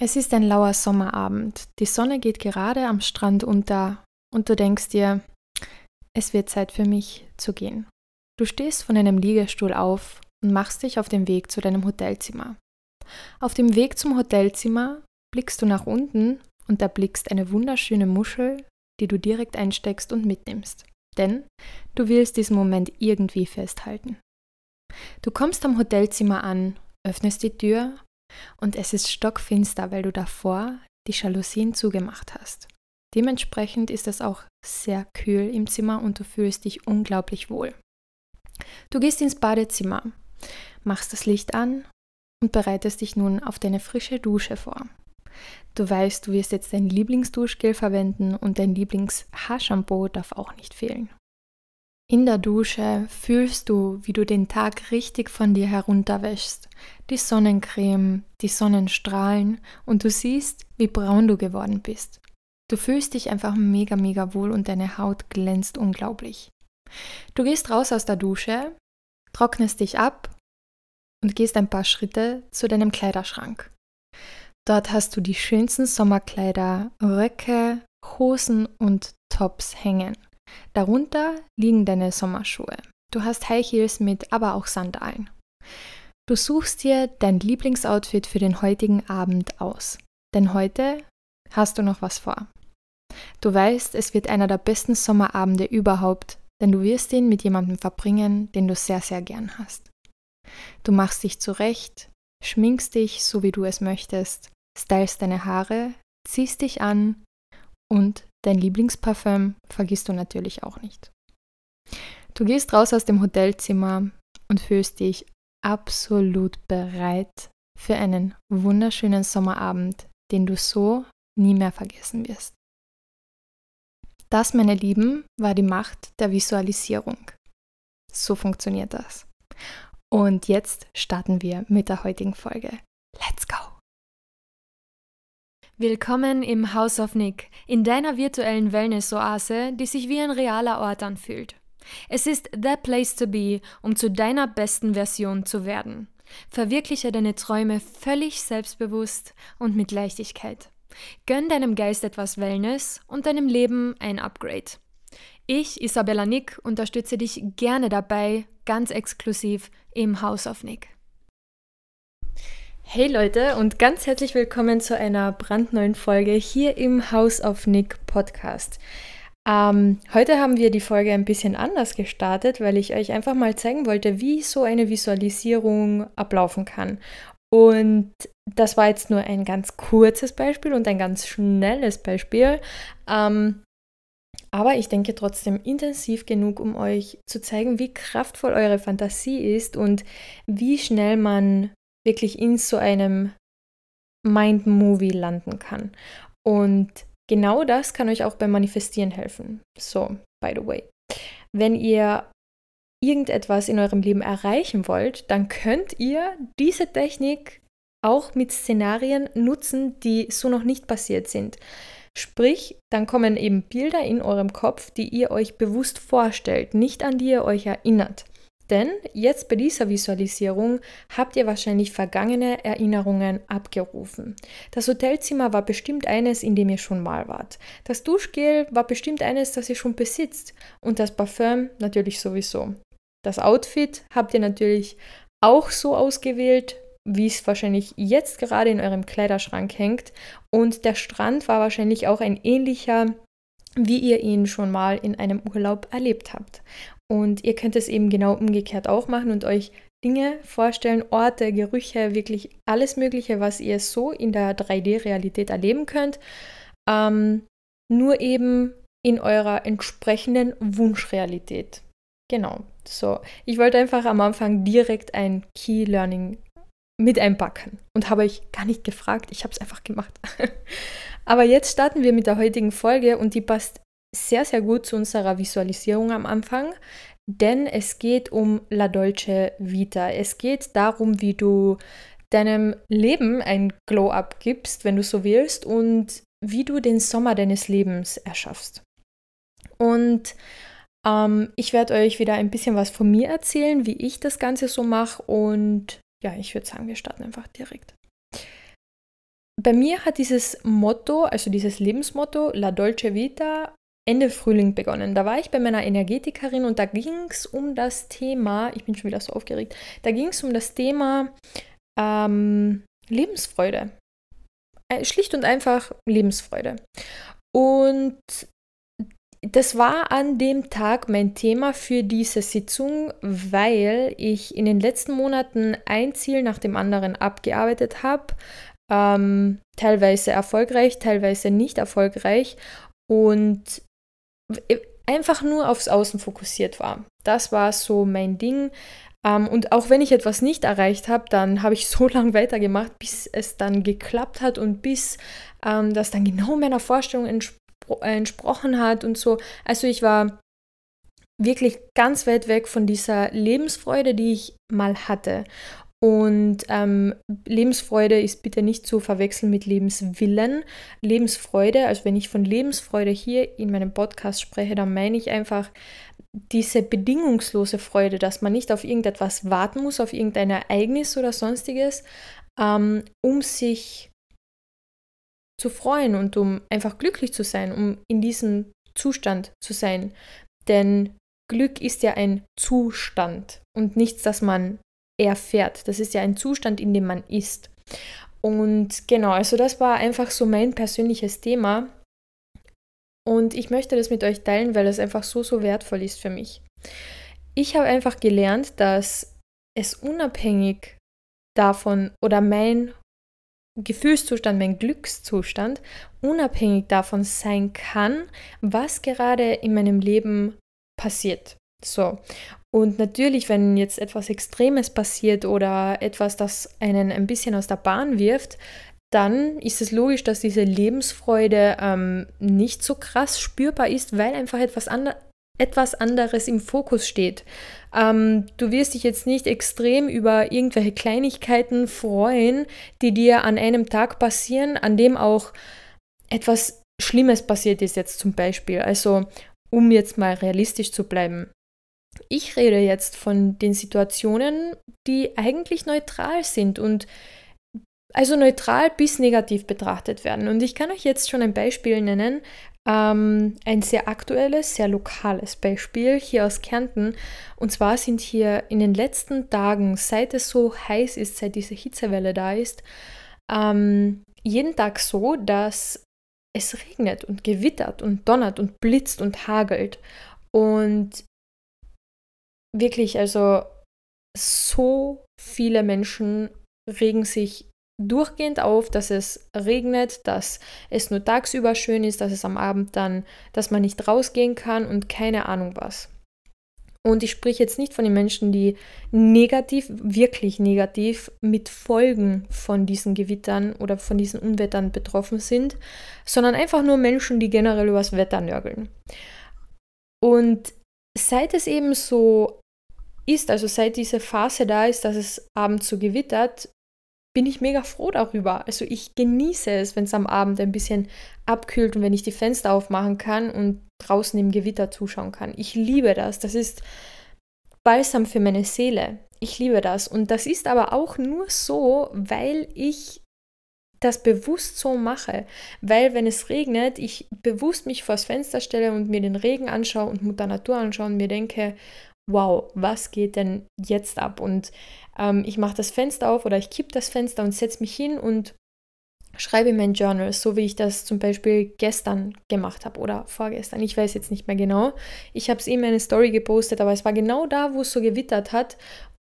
Es ist ein lauer Sommerabend. Die Sonne geht gerade am Strand unter und du denkst dir, es wird Zeit für mich zu gehen. Du stehst von einem Liegestuhl auf und machst dich auf den Weg zu deinem Hotelzimmer. Auf dem Weg zum Hotelzimmer blickst du nach unten und erblickst eine wunderschöne Muschel, die du direkt einsteckst und mitnimmst. Denn du willst diesen Moment irgendwie festhalten. Du kommst am Hotelzimmer an, öffnest die Tür und es ist stockfinster, weil du davor die Jalousien zugemacht hast. Dementsprechend ist es auch sehr kühl im Zimmer und du fühlst dich unglaublich wohl. Du gehst ins Badezimmer, machst das Licht an und bereitest dich nun auf deine frische Dusche vor. Du weißt, du wirst jetzt dein Lieblingsduschgel verwenden und dein Lieblingshaarshampoo darf auch nicht fehlen. In der Dusche fühlst du, wie du den Tag richtig von dir herunterwäschst. Die Sonnencreme, die Sonnenstrahlen und du siehst, wie braun du geworden bist. Du fühlst dich einfach mega, mega wohl und deine Haut glänzt unglaublich. Du gehst raus aus der Dusche, trocknest dich ab und gehst ein paar Schritte zu deinem Kleiderschrank. Dort hast du die schönsten Sommerkleider, Röcke, Hosen und Tops hängen. Darunter liegen deine Sommerschuhe. Du hast High Heels mit, aber auch Sandalen. Du suchst dir dein Lieblingsoutfit für den heutigen Abend aus. Denn heute hast du noch was vor. Du weißt, es wird einer der besten Sommerabende überhaupt, denn du wirst ihn mit jemandem verbringen, den du sehr, sehr gern hast. Du machst dich zurecht, schminkst dich so wie du es möchtest, stylst deine Haare, ziehst dich an und Dein Lieblingsparfüm vergisst du natürlich auch nicht. Du gehst raus aus dem Hotelzimmer und fühlst dich absolut bereit für einen wunderschönen Sommerabend, den du so nie mehr vergessen wirst. Das, meine Lieben, war die Macht der Visualisierung. So funktioniert das. Und jetzt starten wir mit der heutigen Folge. Let's go! Willkommen im House of Nick, in deiner virtuellen Wellness-Oase, die sich wie ein realer Ort anfühlt. Es ist the place to be, um zu deiner besten Version zu werden. Verwirkliche deine Träume völlig selbstbewusst und mit Leichtigkeit. Gönn deinem Geist etwas Wellness und deinem Leben ein Upgrade. Ich, Isabella Nick, unterstütze dich gerne dabei, ganz exklusiv im House of Nick. Hey Leute und ganz herzlich willkommen zu einer brandneuen Folge hier im House of Nick Podcast. Ähm, heute haben wir die Folge ein bisschen anders gestartet, weil ich euch einfach mal zeigen wollte, wie so eine Visualisierung ablaufen kann. Und das war jetzt nur ein ganz kurzes Beispiel und ein ganz schnelles Beispiel. Ähm, aber ich denke trotzdem intensiv genug, um euch zu zeigen, wie kraftvoll eure Fantasie ist und wie schnell man wirklich in so einem Mind-Movie landen kann. Und genau das kann euch auch beim Manifestieren helfen. So, by the way. Wenn ihr irgendetwas in eurem Leben erreichen wollt, dann könnt ihr diese Technik auch mit Szenarien nutzen, die so noch nicht passiert sind. Sprich, dann kommen eben Bilder in eurem Kopf, die ihr euch bewusst vorstellt, nicht an die ihr euch erinnert. Denn jetzt bei dieser Visualisierung habt ihr wahrscheinlich vergangene Erinnerungen abgerufen. Das Hotelzimmer war bestimmt eines, in dem ihr schon mal wart. Das Duschgel war bestimmt eines, das ihr schon besitzt. Und das Parfüm natürlich sowieso. Das Outfit habt ihr natürlich auch so ausgewählt, wie es wahrscheinlich jetzt gerade in eurem Kleiderschrank hängt. Und der Strand war wahrscheinlich auch ein ähnlicher, wie ihr ihn schon mal in einem Urlaub erlebt habt. Und ihr könnt es eben genau umgekehrt auch machen und euch Dinge vorstellen, Orte, Gerüche, wirklich alles Mögliche, was ihr so in der 3D-Realität erleben könnt. Ähm, nur eben in eurer entsprechenden Wunschrealität. Genau. So, ich wollte einfach am Anfang direkt ein Key Learning mit einpacken und habe euch gar nicht gefragt, ich habe es einfach gemacht. Aber jetzt starten wir mit der heutigen Folge und die passt sehr, sehr gut zu unserer Visualisierung am Anfang, denn es geht um La Dolce Vita. Es geht darum, wie du deinem Leben ein Glow-up gibst, wenn du so willst, und wie du den Sommer deines Lebens erschaffst. Und ähm, ich werde euch wieder ein bisschen was von mir erzählen, wie ich das Ganze so mache. Und ja, ich würde sagen, wir starten einfach direkt. bei mir hat dieses Motto, also dieses Lebensmotto La Dolce Vita Ende Frühling begonnen. Da war ich bei meiner Energetikerin und da ging es um das Thema, ich bin schon wieder so aufgeregt, da ging es um das Thema ähm, Lebensfreude. Äh, schlicht und einfach Lebensfreude. Und das war an dem Tag mein Thema für diese Sitzung, weil ich in den letzten Monaten ein Ziel nach dem anderen abgearbeitet habe. Ähm, teilweise erfolgreich, teilweise nicht erfolgreich. Und einfach nur aufs Außen fokussiert war. Das war so mein Ding. Ähm, und auch wenn ich etwas nicht erreicht habe, dann habe ich so lange weitergemacht, bis es dann geklappt hat und bis ähm, das dann genau meiner Vorstellung entspro entsprochen hat und so. Also ich war wirklich ganz weit weg von dieser Lebensfreude, die ich mal hatte. Und ähm, Lebensfreude ist bitte nicht zu verwechseln mit Lebenswillen. Lebensfreude, also wenn ich von Lebensfreude hier in meinem Podcast spreche, dann meine ich einfach diese bedingungslose Freude, dass man nicht auf irgendetwas warten muss, auf irgendein Ereignis oder sonstiges, ähm, um sich zu freuen und um einfach glücklich zu sein, um in diesem Zustand zu sein. Denn Glück ist ja ein Zustand und nichts, das man erfährt. Das ist ja ein Zustand, in dem man ist. Und genau, also das war einfach so mein persönliches Thema. Und ich möchte das mit euch teilen, weil es einfach so, so wertvoll ist für mich. Ich habe einfach gelernt, dass es unabhängig davon oder mein Gefühlszustand, mein Glückszustand unabhängig davon sein kann, was gerade in meinem Leben passiert. So. Und natürlich, wenn jetzt etwas Extremes passiert oder etwas, das einen ein bisschen aus der Bahn wirft, dann ist es logisch, dass diese Lebensfreude ähm, nicht so krass spürbar ist, weil einfach etwas, andre etwas anderes im Fokus steht. Ähm, du wirst dich jetzt nicht extrem über irgendwelche Kleinigkeiten freuen, die dir an einem Tag passieren, an dem auch etwas Schlimmes passiert ist jetzt zum Beispiel. Also um jetzt mal realistisch zu bleiben. Ich rede jetzt von den Situationen, die eigentlich neutral sind und also neutral bis negativ betrachtet werden. Und ich kann euch jetzt schon ein Beispiel nennen, ähm, ein sehr aktuelles, sehr lokales Beispiel hier aus Kärnten. Und zwar sind hier in den letzten Tagen, seit es so heiß ist, seit diese Hitzewelle da ist, ähm, jeden Tag so, dass es regnet und gewittert und donnert und blitzt und hagelt. Und wirklich, also so viele Menschen regen sich durchgehend auf, dass es regnet, dass es nur tagsüber schön ist, dass es am Abend dann, dass man nicht rausgehen kann und keine Ahnung was. Und ich spreche jetzt nicht von den Menschen, die negativ, wirklich negativ mit Folgen von diesen Gewittern oder von diesen Unwettern betroffen sind, sondern einfach nur Menschen, die generell übers Wetter nörgeln. Und seit es eben so ist, also seit diese Phase da ist, dass es abends so gewittert, bin ich mega froh darüber. Also ich genieße es, wenn es am Abend ein bisschen abkühlt und wenn ich die Fenster aufmachen kann und draußen im Gewitter zuschauen kann. Ich liebe das. Das ist Balsam für meine Seele. Ich liebe das. Und das ist aber auch nur so, weil ich das bewusst so mache. Weil wenn es regnet, ich bewusst mich vors Fenster stelle und mir den Regen anschaue und Mutter Natur anschaue und mir denke, wow, was geht denn jetzt ab? Und ähm, ich mache das Fenster auf oder ich kippe das Fenster und setze mich hin und schreibe mein Journal, so wie ich das zum Beispiel gestern gemacht habe oder vorgestern. Ich weiß jetzt nicht mehr genau. Ich habe es eben eine Story gepostet, aber es war genau da, wo es so gewittert hat.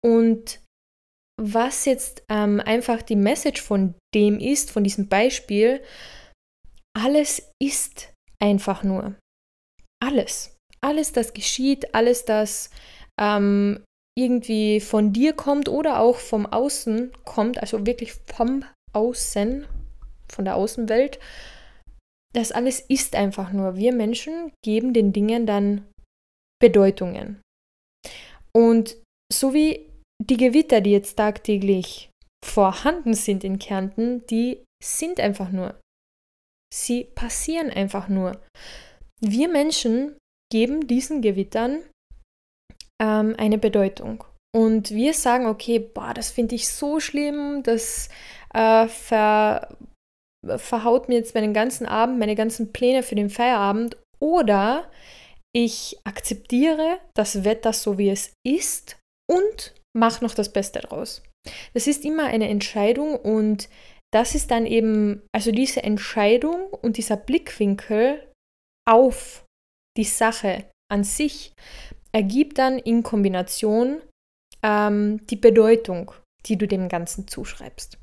Und was jetzt ähm, einfach die Message von dem ist, von diesem Beispiel, alles ist einfach nur. Alles. Alles, das geschieht, alles, das ähm, irgendwie von dir kommt oder auch vom Außen kommt, also wirklich vom Außen, von der Außenwelt, das alles ist einfach nur. Wir Menschen geben den Dingen dann Bedeutungen. Und so wie die Gewitter, die jetzt tagtäglich vorhanden sind in Kärnten, die sind einfach nur. Sie passieren einfach nur. Wir Menschen geben diesen Gewittern ähm, eine Bedeutung. Und wir sagen, okay, boah, das finde ich so schlimm, das äh, ver verhaut mir jetzt meinen ganzen Abend, meine ganzen Pläne für den Feierabend oder ich akzeptiere das Wetter so, wie es ist und mache noch das Beste draus. Das ist immer eine Entscheidung und das ist dann eben, also diese Entscheidung und dieser Blickwinkel auf die Sache an sich ergibt dann in Kombination ähm, die Bedeutung, die du dem Ganzen zuschreibst.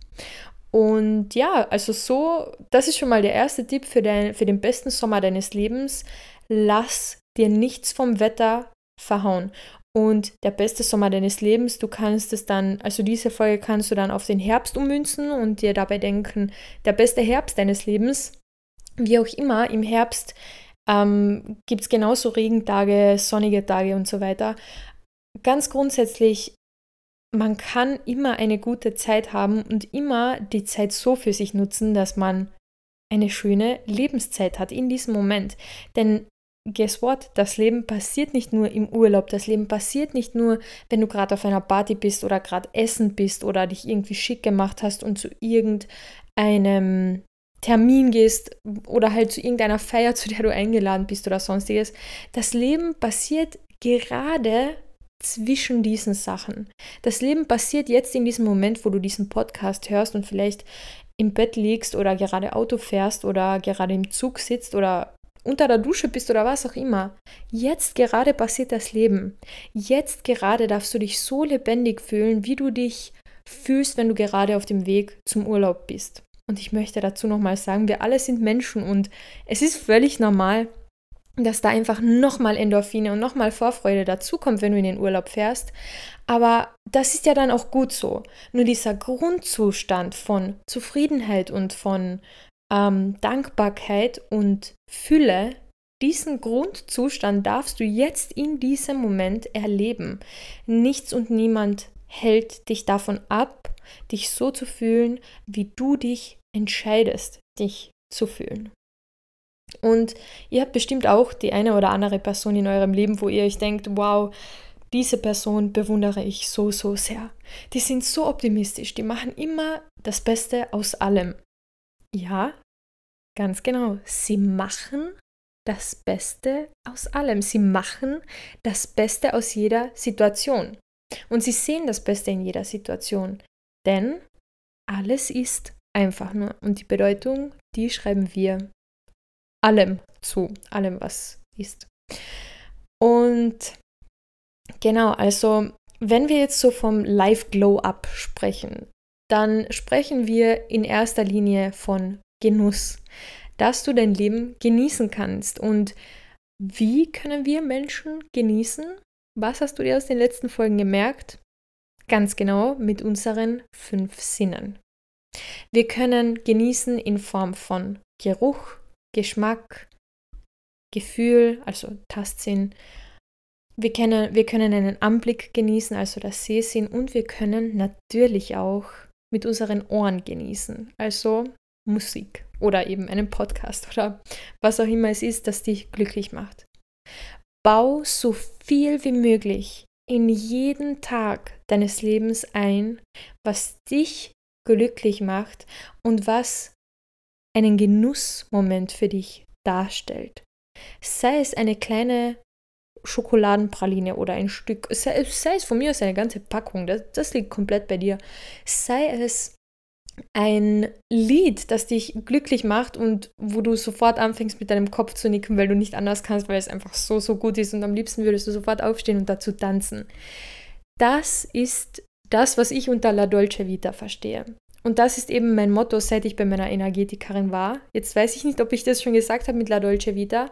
Und ja, also so, das ist schon mal der erste Tipp für, dein, für den besten Sommer deines Lebens. Lass dir nichts vom Wetter verhauen. Und der beste Sommer deines Lebens, du kannst es dann, also diese Folge kannst du dann auf den Herbst ummünzen und dir dabei denken, der beste Herbst deines Lebens, wie auch immer, im Herbst ähm, gibt es genauso Regentage, sonnige Tage und so weiter. Ganz grundsätzlich, man kann immer eine gute Zeit haben und immer die Zeit so für sich nutzen, dass man eine schöne Lebenszeit hat in diesem Moment. Denn guess what? Das Leben passiert nicht nur im Urlaub, das Leben passiert nicht nur, wenn du gerade auf einer Party bist oder gerade essen bist oder dich irgendwie schick gemacht hast und zu irgendeinem Termin gehst oder halt zu irgendeiner Feier, zu der du eingeladen bist oder sonstiges. Das Leben passiert gerade zwischen diesen Sachen. Das Leben passiert jetzt in diesem Moment, wo du diesen Podcast hörst und vielleicht im Bett liegst oder gerade Auto fährst oder gerade im Zug sitzt oder unter der Dusche bist oder was auch immer. Jetzt gerade passiert das Leben. Jetzt gerade darfst du dich so lebendig fühlen, wie du dich fühlst, wenn du gerade auf dem Weg zum Urlaub bist. Und ich möchte dazu nochmal sagen, wir alle sind Menschen und es ist völlig normal, dass da einfach nochmal Endorphine und nochmal Vorfreude dazukommt, wenn du in den Urlaub fährst. Aber das ist ja dann auch gut so. Nur dieser Grundzustand von Zufriedenheit und von ähm, Dankbarkeit und Fülle, diesen Grundzustand darfst du jetzt in diesem Moment erleben. Nichts und niemand hält dich davon ab, dich so zu fühlen, wie du dich entscheidest, dich zu fühlen. Und ihr habt bestimmt auch die eine oder andere Person in eurem Leben, wo ihr euch denkt, wow, diese Person bewundere ich so, so sehr. Die sind so optimistisch, die machen immer das Beste aus allem. Ja, ganz genau. Sie machen das Beste aus allem. Sie machen das Beste aus jeder Situation. Und sie sehen das Beste in jeder Situation. Denn alles ist einfach nur. Und die Bedeutung, die schreiben wir allem zu, allem, was ist. Und genau, also wenn wir jetzt so vom Life Glow Up sprechen, dann sprechen wir in erster Linie von Genuss, dass du dein Leben genießen kannst. Und wie können wir Menschen genießen? Was hast du dir aus den letzten Folgen gemerkt? Ganz genau mit unseren fünf Sinnen. Wir können genießen in Form von Geruch, Geschmack, Gefühl, also Tastsinn. Wir können, wir können einen Anblick genießen, also das Sehsinn, und wir können natürlich auch mit unseren Ohren genießen, also Musik oder eben einen Podcast oder was auch immer es ist, das dich glücklich macht. Bau so viel wie möglich in jeden Tag deines Lebens ein, was dich glücklich macht und was einen Genussmoment für dich darstellt. Sei es eine kleine Schokoladenpraline oder ein Stück, sei, sei es von mir aus eine ganze Packung, das, das liegt komplett bei dir. Sei es ein Lied, das dich glücklich macht und wo du sofort anfängst mit deinem Kopf zu nicken, weil du nicht anders kannst, weil es einfach so, so gut ist und am liebsten würdest du sofort aufstehen und dazu tanzen. Das ist das, was ich unter La Dolce Vita verstehe. Und das ist eben mein Motto, seit ich bei meiner Energetikerin war. Jetzt weiß ich nicht, ob ich das schon gesagt habe mit La Dolce Vita,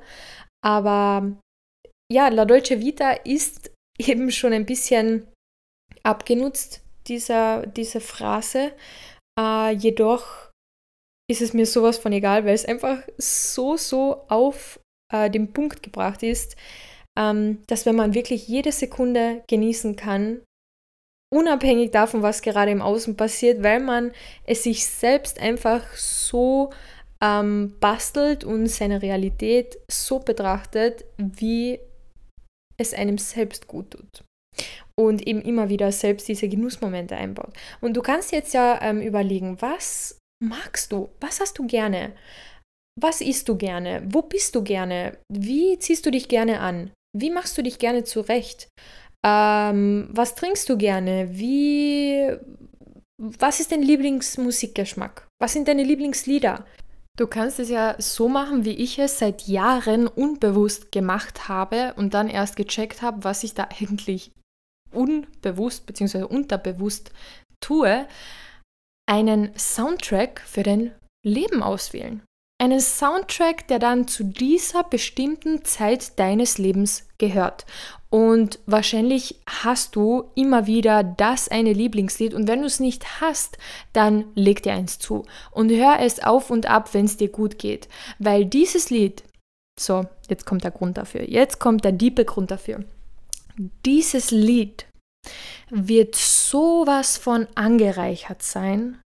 aber ja, La Dolce Vita ist eben schon ein bisschen abgenutzt, dieser, diese Phrase. Äh, jedoch ist es mir sowas von egal, weil es einfach so, so auf äh, den Punkt gebracht ist, ähm, dass wenn man wirklich jede Sekunde genießen kann, unabhängig davon, was gerade im Außen passiert, weil man es sich selbst einfach so ähm, bastelt und seine Realität so betrachtet, wie es einem selbst gut tut. Und eben immer wieder selbst diese Genussmomente einbaut. Und du kannst jetzt ja ähm, überlegen, was magst du? Was hast du gerne? Was isst du gerne? Wo bist du gerne? Wie ziehst du dich gerne an? Wie machst du dich gerne zurecht? Ähm, was trinkst du gerne? Wie. Was ist dein Lieblingsmusikgeschmack? Was sind deine Lieblingslieder? Du kannst es ja so machen, wie ich es seit Jahren unbewusst gemacht habe und dann erst gecheckt habe, was ich da eigentlich unbewusst bzw. unterbewusst tue, einen Soundtrack für dein Leben auswählen. Einen Soundtrack, der dann zu dieser bestimmten Zeit deines Lebens gehört. Und wahrscheinlich hast du immer wieder das eine Lieblingslied und wenn du es nicht hast, dann leg dir eins zu und hör es auf und ab, wenn es dir gut geht. Weil dieses Lied, so, jetzt kommt der Grund dafür, jetzt kommt der diebe Grund dafür. Dieses Lied wird sowas von angereichert sein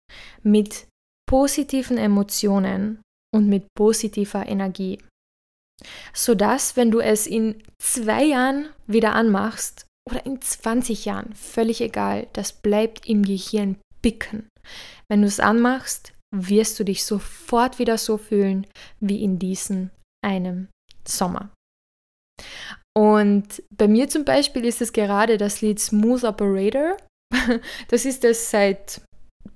mit positiven Emotionen und mit positiver Energie. Sodass, wenn du es in zwei Jahren wieder anmachst oder in 20 Jahren, völlig egal, das bleibt im Gehirn bicken. Wenn du es anmachst, wirst du dich sofort wieder so fühlen wie in diesem einem Sommer. Und bei mir zum Beispiel ist es gerade das Lied Smooth Operator. Das ist es seit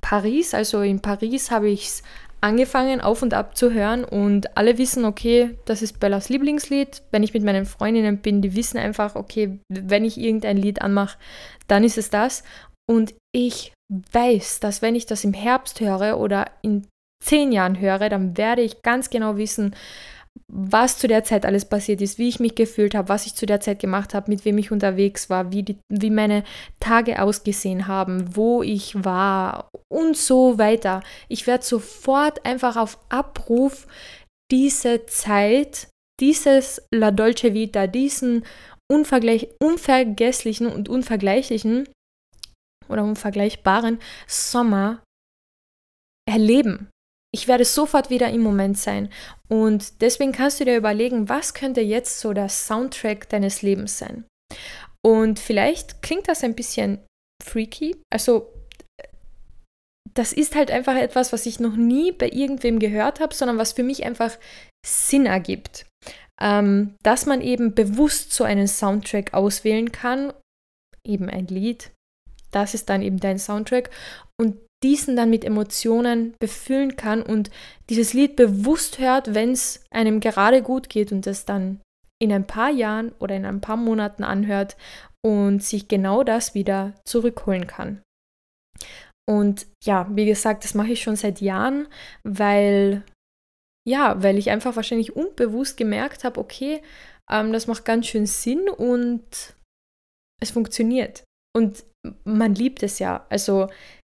Paris. Also in Paris habe ich es angefangen auf und ab zu hören und alle wissen, okay, das ist Bellas Lieblingslied. Wenn ich mit meinen Freundinnen bin, die wissen einfach, okay, wenn ich irgendein Lied anmache, dann ist es das. Und ich weiß, dass wenn ich das im Herbst höre oder in zehn Jahren höre, dann werde ich ganz genau wissen, was zu der Zeit alles passiert ist, wie ich mich gefühlt habe, was ich zu der Zeit gemacht habe, mit wem ich unterwegs war, wie, die, wie meine Tage ausgesehen haben, wo ich war und so weiter. Ich werde sofort einfach auf Abruf diese Zeit, dieses La Dolce Vita, diesen unvergleich unvergesslichen und unvergleichlichen oder unvergleichbaren Sommer erleben. Ich werde sofort wieder im Moment sein. Und deswegen kannst du dir überlegen, was könnte jetzt so der Soundtrack deines Lebens sein. Und vielleicht klingt das ein bisschen freaky. Also das ist halt einfach etwas, was ich noch nie bei irgendwem gehört habe, sondern was für mich einfach Sinn ergibt. Ähm, dass man eben bewusst so einen Soundtrack auswählen kann, eben ein Lied, das ist dann eben dein Soundtrack und diesen dann mit Emotionen befüllen kann und dieses Lied bewusst hört, wenn es einem gerade gut geht und es dann in ein paar Jahren oder in ein paar Monaten anhört und sich genau das wieder zurückholen kann. Und ja, wie gesagt, das mache ich schon seit Jahren, weil ja, weil ich einfach wahrscheinlich unbewusst gemerkt habe, okay, ähm, das macht ganz schön Sinn und es funktioniert. Und man liebt es ja. Also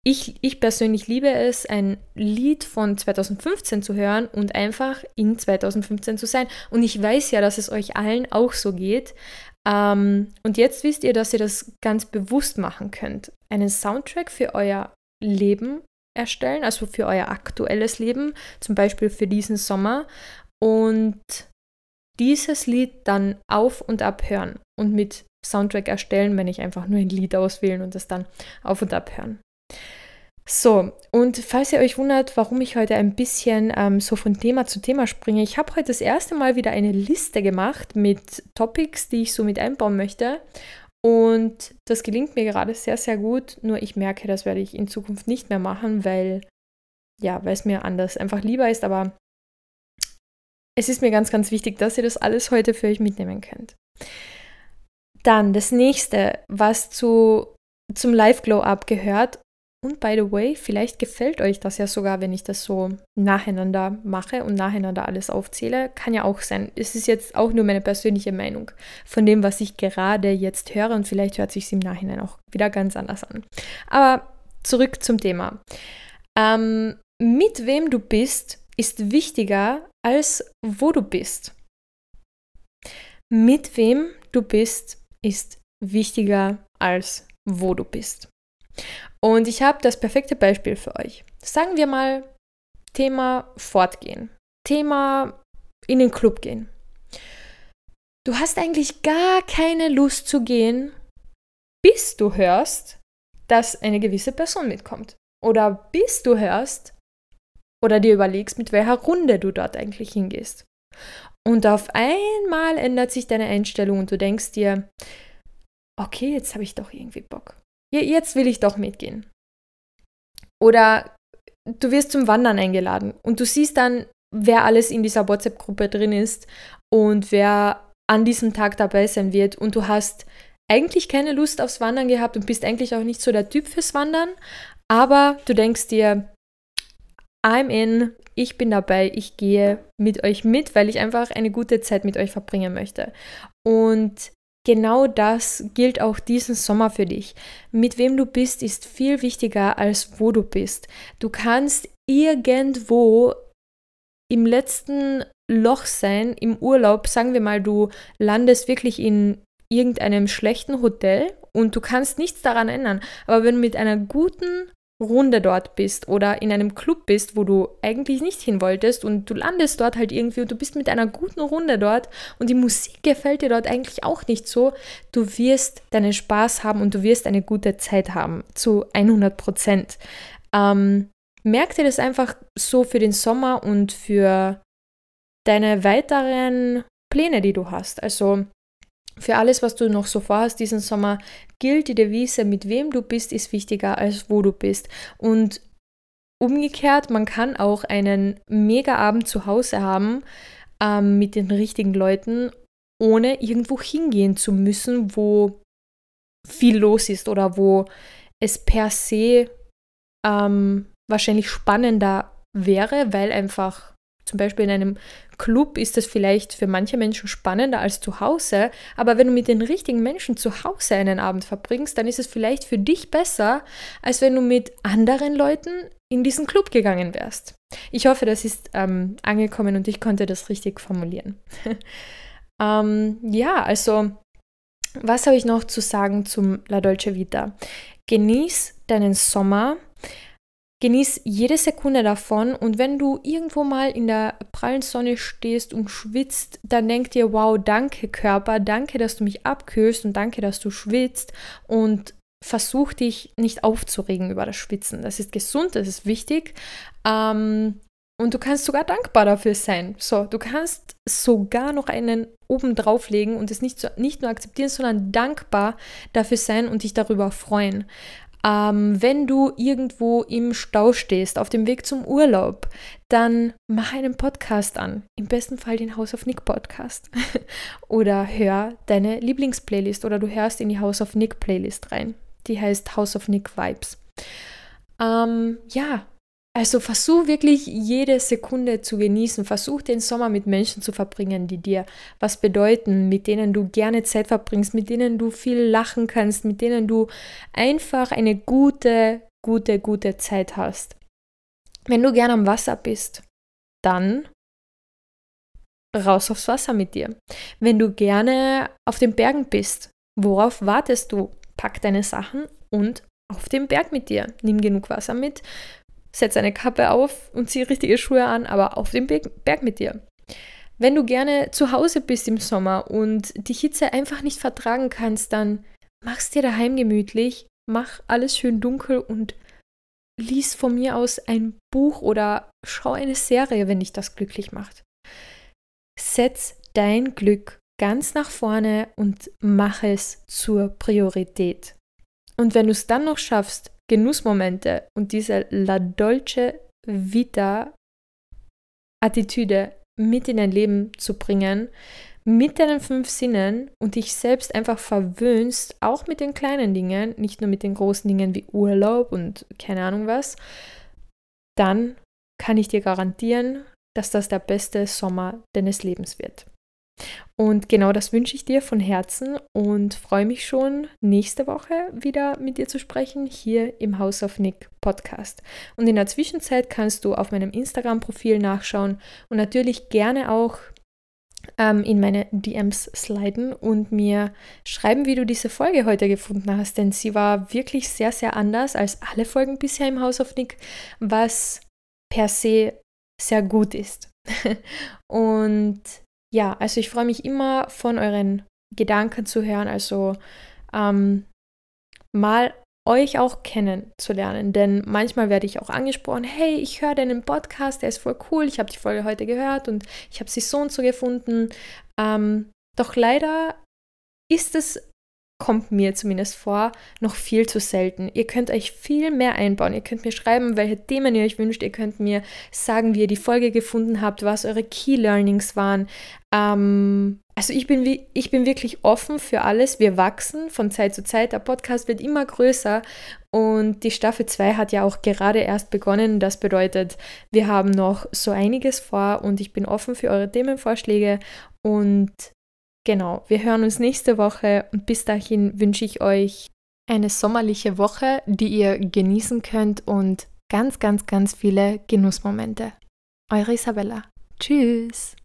ich, ich persönlich liebe es, ein Lied von 2015 zu hören und einfach in 2015 zu sein. Und ich weiß ja, dass es euch allen auch so geht. Ähm, und jetzt wisst ihr, dass ihr das ganz bewusst machen könnt. Einen Soundtrack für euer Leben erstellen, also für euer aktuelles Leben, zum Beispiel für diesen Sommer. Und dieses Lied dann auf und ab hören und mit Soundtrack erstellen, wenn ich einfach nur ein Lied auswählen und das dann auf und ab hören. So, und falls ihr euch wundert, warum ich heute ein bisschen ähm, so von Thema zu Thema springe, ich habe heute das erste Mal wieder eine Liste gemacht mit Topics, die ich so mit einbauen möchte. Und das gelingt mir gerade sehr, sehr gut. Nur ich merke, das werde ich in Zukunft nicht mehr machen, weil, ja, weil es mir anders einfach lieber ist. Aber es ist mir ganz, ganz wichtig, dass ihr das alles heute für euch mitnehmen könnt. Dann das nächste, was zu, zum Live Glow Up gehört und by the way, vielleicht gefällt euch das ja sogar, wenn ich das so nacheinander mache und nacheinander alles aufzähle. Kann ja auch sein. Es ist jetzt auch nur meine persönliche Meinung von dem, was ich gerade jetzt höre und vielleicht hört sich es im Nachhinein auch wieder ganz anders an. Aber zurück zum Thema. Ähm, mit wem du bist, ist wichtiger als wo du bist. Mit wem du bist, ist wichtiger als wo du bist. Und ich habe das perfekte Beispiel für euch. Sagen wir mal Thema Fortgehen, Thema in den Club gehen. Du hast eigentlich gar keine Lust zu gehen, bis du hörst, dass eine gewisse Person mitkommt. Oder bis du hörst, oder dir überlegst, mit welcher Runde du dort eigentlich hingehst. Und auf einmal ändert sich deine Einstellung und du denkst dir, okay, jetzt habe ich doch irgendwie Bock. Jetzt will ich doch mitgehen. Oder du wirst zum Wandern eingeladen und du siehst dann, wer alles in dieser WhatsApp-Gruppe drin ist und wer an diesem Tag dabei sein wird und du hast eigentlich keine Lust aufs Wandern gehabt und bist eigentlich auch nicht so der Typ fürs Wandern, aber du denkst dir, I'm in, ich bin dabei, ich gehe mit euch mit, weil ich einfach eine gute Zeit mit euch verbringen möchte. Und genau das gilt auch diesen Sommer für dich. Mit wem du bist, ist viel wichtiger als wo du bist. Du kannst irgendwo im letzten Loch sein, im Urlaub, sagen wir mal, du landest wirklich in irgendeinem schlechten Hotel und du kannst nichts daran ändern. Aber wenn du mit einer guten Runde dort bist oder in einem Club bist, wo du eigentlich nicht hin wolltest und du landest dort halt irgendwie und du bist mit einer guten Runde dort und die Musik gefällt dir dort eigentlich auch nicht so, du wirst deinen Spaß haben und du wirst eine gute Zeit haben zu 100 Prozent. Ähm, merk dir das einfach so für den Sommer und für deine weiteren Pläne, die du hast. Also für alles, was du noch so vorhast diesen Sommer, gilt die Devise, mit wem du bist, ist wichtiger als wo du bist. Und umgekehrt, man kann auch einen Mega-Abend zu Hause haben ähm, mit den richtigen Leuten, ohne irgendwo hingehen zu müssen, wo viel los ist oder wo es per se ähm, wahrscheinlich spannender wäre, weil einfach zum Beispiel in einem Club ist das vielleicht für manche Menschen spannender als zu Hause, aber wenn du mit den richtigen Menschen zu Hause einen Abend verbringst, dann ist es vielleicht für dich besser, als wenn du mit anderen Leuten in diesen Club gegangen wärst. Ich hoffe, das ist ähm, angekommen und ich konnte das richtig formulieren. ähm, ja, also, was habe ich noch zu sagen zum La Dolce Vita? Genieß deinen Sommer Genieß jede Sekunde davon und wenn du irgendwo mal in der prallen Sonne stehst und schwitzt, dann denk dir, wow, danke Körper, danke, dass du mich abkühlst und danke, dass du schwitzt und versuch dich nicht aufzuregen über das Schwitzen. Das ist gesund, das ist wichtig. Ähm, und du kannst sogar dankbar dafür sein. So, du kannst sogar noch einen oben drauflegen und es nicht, nicht nur akzeptieren, sondern dankbar dafür sein und dich darüber freuen. Ähm, wenn du irgendwo im Stau stehst, auf dem Weg zum Urlaub, dann mach einen Podcast an. Im besten Fall den House of Nick Podcast. oder hör deine Lieblingsplaylist oder du hörst in die House of Nick Playlist rein. Die heißt House of Nick Vibes. Ähm, ja, also versuch wirklich jede Sekunde zu genießen. Versuch den Sommer mit Menschen zu verbringen, die dir was bedeuten, mit denen du gerne Zeit verbringst, mit denen du viel lachen kannst, mit denen du einfach eine gute, gute, gute Zeit hast. Wenn du gerne am Wasser bist, dann raus aufs Wasser mit dir. Wenn du gerne auf den Bergen bist, worauf wartest du? Pack deine Sachen und auf den Berg mit dir. Nimm genug Wasser mit, setz eine Kappe auf und zieh richtige Schuhe an, aber auf den Berg mit dir. Wenn du gerne zu Hause bist im Sommer und die Hitze einfach nicht vertragen kannst, dann mach's dir daheim gemütlich, mach alles schön dunkel und lies von mir aus ein Buch oder schau eine Serie, wenn dich das glücklich macht. Setz dein Glück ganz nach vorne und mach es zur Priorität. Und wenn du es dann noch schaffst, Genussmomente und diese La Dolce Vita Attitüde mit in dein Leben zu bringen, mit deinen fünf Sinnen und dich selbst einfach verwöhnst, auch mit den kleinen Dingen, nicht nur mit den großen Dingen wie Urlaub und keine Ahnung was, dann kann ich dir garantieren, dass das der beste Sommer deines Lebens wird. Und genau das wünsche ich dir von Herzen und freue mich schon, nächste Woche wieder mit dir zu sprechen, hier im House of Nick Podcast. Und in der Zwischenzeit kannst du auf meinem Instagram-Profil nachschauen und natürlich gerne auch ähm, in meine DMs sliden und mir schreiben, wie du diese Folge heute gefunden hast, denn sie war wirklich sehr, sehr anders als alle Folgen bisher im House of Nick, was per se sehr gut ist. und ja, also ich freue mich immer von euren Gedanken zu hören. Also ähm, mal euch auch kennenzulernen. Denn manchmal werde ich auch angesprochen, hey, ich höre deinen Podcast, der ist voll cool, ich habe die Folge heute gehört und ich habe sie so und so gefunden. Ähm, doch leider ist es kommt mir zumindest vor, noch viel zu selten. Ihr könnt euch viel mehr einbauen. Ihr könnt mir schreiben, welche Themen ihr euch wünscht. Ihr könnt mir sagen, wie ihr die Folge gefunden habt, was eure Key Learnings waren. Ähm, also ich bin, wie, ich bin wirklich offen für alles. Wir wachsen von Zeit zu Zeit. Der Podcast wird immer größer und die Staffel 2 hat ja auch gerade erst begonnen. Das bedeutet, wir haben noch so einiges vor und ich bin offen für eure Themenvorschläge und Genau, wir hören uns nächste Woche und bis dahin wünsche ich euch eine sommerliche Woche, die ihr genießen könnt und ganz, ganz, ganz viele Genussmomente. Eure Isabella. Tschüss.